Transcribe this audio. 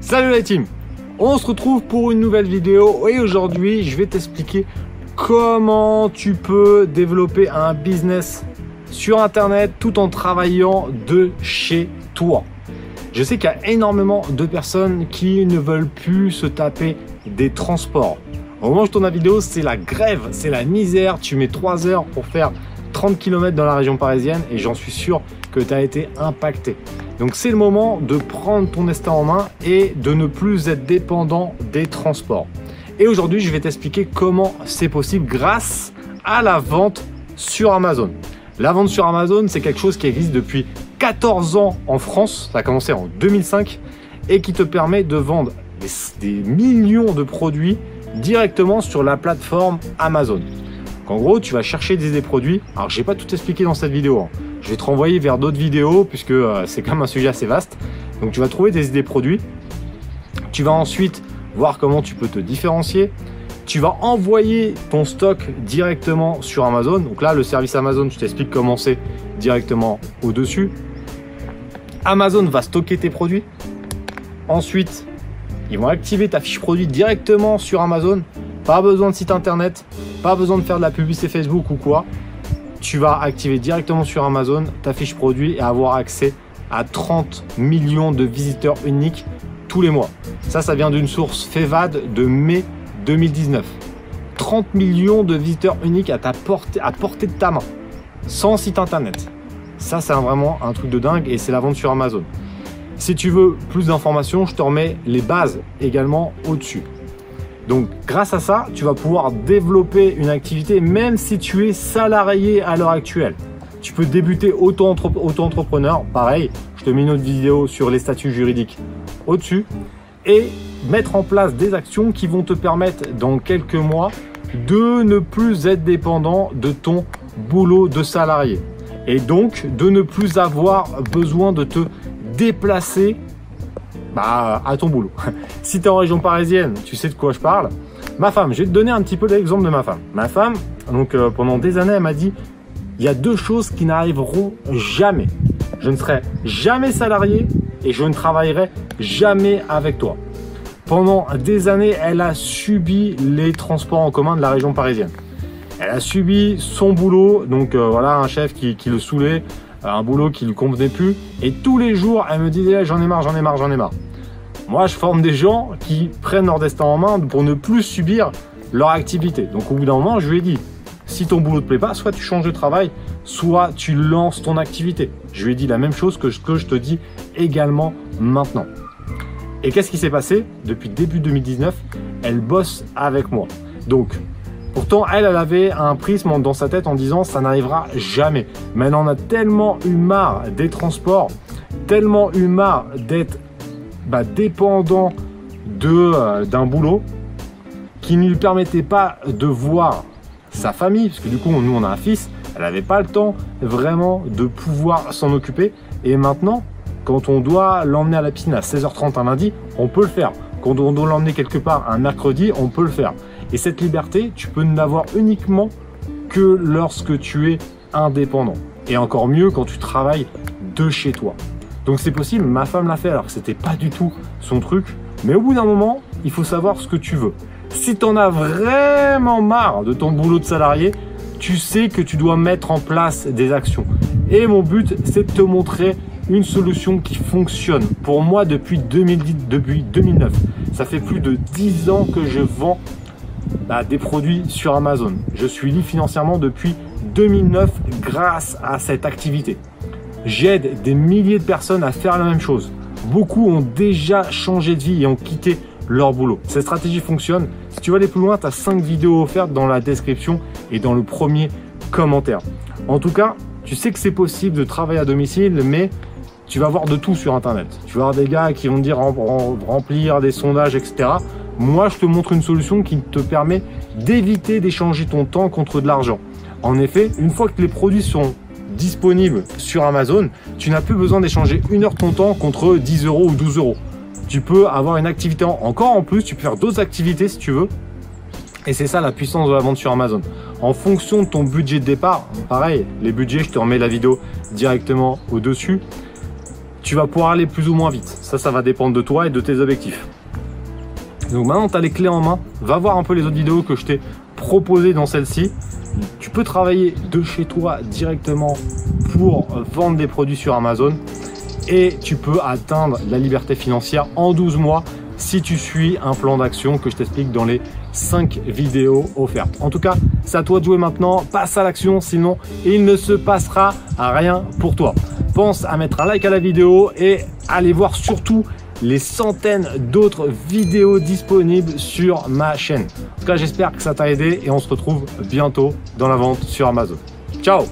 Salut la team On se retrouve pour une nouvelle vidéo et aujourd'hui je vais t'expliquer comment tu peux développer un business sur internet tout en travaillant de chez toi. Je sais qu'il y a énormément de personnes qui ne veulent plus se taper des transports. Au moment où je tourne la vidéo, c'est la grève, c'est la misère. Tu mets 3 heures pour faire 30 km dans la région parisienne et j'en suis sûr que tu as été impacté. Donc c'est le moment de prendre ton destin en main et de ne plus être dépendant des transports. Et aujourd'hui, je vais t'expliquer comment c'est possible grâce à la vente sur Amazon. La vente sur Amazon, c'est quelque chose qui existe depuis 14 ans en France. Ça a commencé en 2005 et qui te permet de vendre des, millions de produits directement sur la plateforme Amazon. En gros, tu vas chercher des, produits. Alors, je n'ai pas tout expliqué dans cette vidéo. Hein. Je vais te renvoyer vers d'autres vidéos puisque euh, c'est quand même un sujet assez vaste. Donc, tu vas trouver des idées produits. Tu vas ensuite voir comment tu peux te différencier. Tu vas envoyer ton stock directement sur Amazon. Donc là, le service Amazon, je t'explique comment c'est directement au-dessus. Amazon va stocker tes produits. Ensuite, ils vont activer ta fiche produit directement sur Amazon. Pas besoin de site internet, pas besoin de faire de la publicité Facebook ou quoi. Tu vas activer directement sur Amazon ta fiche produit et avoir accès à 30 millions de visiteurs uniques tous les mois. Ça, ça vient d'une source FEVAD de mai 2019. 30 millions de visiteurs uniques à, ta portée, à portée de ta main, sans site internet. Ça, c'est vraiment un truc de dingue et c'est la vente sur Amazon. Si tu veux plus d'informations, je te remets les bases également au-dessus. Donc grâce à ça, tu vas pouvoir développer une activité même si tu es salarié à l'heure actuelle. Tu peux débuter auto-entrepreneur, pareil, je te mets une autre vidéo sur les statuts juridiques au-dessus, et mettre en place des actions qui vont te permettre dans quelques mois de ne plus être dépendant de ton boulot de salarié. Et donc de ne plus avoir besoin de te déplacer bah, à ton boulot. si tu es en région parisienne, tu sais de quoi je parle. Ma femme, je vais te donner un petit peu l'exemple de ma femme. Ma femme, donc euh, pendant des années, elle m'a dit il y a deux choses qui n'arriveront jamais. Je ne serai jamais salarié et je ne travaillerai jamais avec toi. Pendant des années, elle a subi les transports en commun de la région parisienne. Elle a subi son boulot, donc euh, voilà, un chef qui, qui le saoulait, un boulot qui ne convenait plus. Et tous les jours, elle me disait j'en ai marre, j'en ai marre, j'en ai marre. Moi, je forme des gens qui prennent leur destin en main pour ne plus subir leur activité. Donc au bout d'un moment, je lui ai dit, si ton boulot te plaît pas, soit tu changes de travail, soit tu lances ton activité. Je lui ai dit la même chose que ce que je te dis également maintenant. Et qu'est-ce qui s'est passé? Depuis début 2019, elle bosse avec moi. Donc, Pourtant, elle, avait un prisme dans sa tête en disant ça n'arrivera jamais. Mais elle en a tellement eu marre des transports, tellement eu marre d'être bah, dépendant euh, d'un boulot qui ne lui permettait pas de voir sa famille, parce que du coup, nous, on a un fils, elle n'avait pas le temps vraiment de pouvoir s'en occuper. Et maintenant, quand on doit l'emmener à la piscine à 16h30 un lundi, on peut le faire. Quand on doit l'emmener quelque part un mercredi, on peut le faire. Et cette liberté, tu peux ne l'avoir uniquement que lorsque tu es indépendant. Et encore mieux quand tu travailles de chez toi. Donc c'est possible, ma femme l'a fait alors que c'était pas du tout son truc. Mais au bout d'un moment, il faut savoir ce que tu veux. Si tu en as vraiment marre de ton boulot de salarié, tu sais que tu dois mettre en place des actions. Et mon but, c'est de te montrer une solution qui fonctionne. Pour moi, depuis 2010, depuis 2009, ça fait plus de 10 ans que je vends bah, des produits sur Amazon. Je suis libre financièrement depuis 2009 grâce à cette activité. J'aide des milliers de personnes à faire la même chose. Beaucoup ont déjà changé de vie et ont quitté leur boulot. Cette stratégie fonctionne. Si tu veux aller plus loin, tu as 5 vidéos offertes dans la description et dans le premier commentaire. En tout cas, tu sais que c'est possible de travailler à domicile, mais tu vas voir de tout sur Internet. Tu vas avoir des gars qui vont te dire remplir des sondages, etc. Moi, je te montre une solution qui te permet d'éviter d'échanger ton temps contre de l'argent. En effet, une fois que les produits sont disponibles sur Amazon, tu n'as plus besoin d'échanger une heure ton temps contre 10 euros ou 12 euros. Tu peux avoir une activité encore en plus, tu peux faire d'autres activités si tu veux. Et c'est ça la puissance de la vente sur Amazon. En fonction de ton budget de départ, pareil, les budgets, je te remets la vidéo directement au-dessus tu vas pouvoir aller plus ou moins vite. Ça, ça va dépendre de toi et de tes objectifs. Donc maintenant, tu as les clés en main. Va voir un peu les autres vidéos que je t'ai proposées dans celle-ci. Tu peux travailler de chez toi directement pour vendre des produits sur Amazon et tu peux atteindre la liberté financière en 12 mois si tu suis un plan d'action que je t'explique dans les 5 vidéos offertes. En tout cas, c'est à toi de jouer maintenant, passe à l'action, sinon il ne se passera rien pour toi. Pense à mettre un like à la vidéo et allez voir surtout les centaines d'autres vidéos disponibles sur ma chaîne. En tout cas, j'espère que ça t'a aidé et on se retrouve bientôt dans la vente sur Amazon. Ciao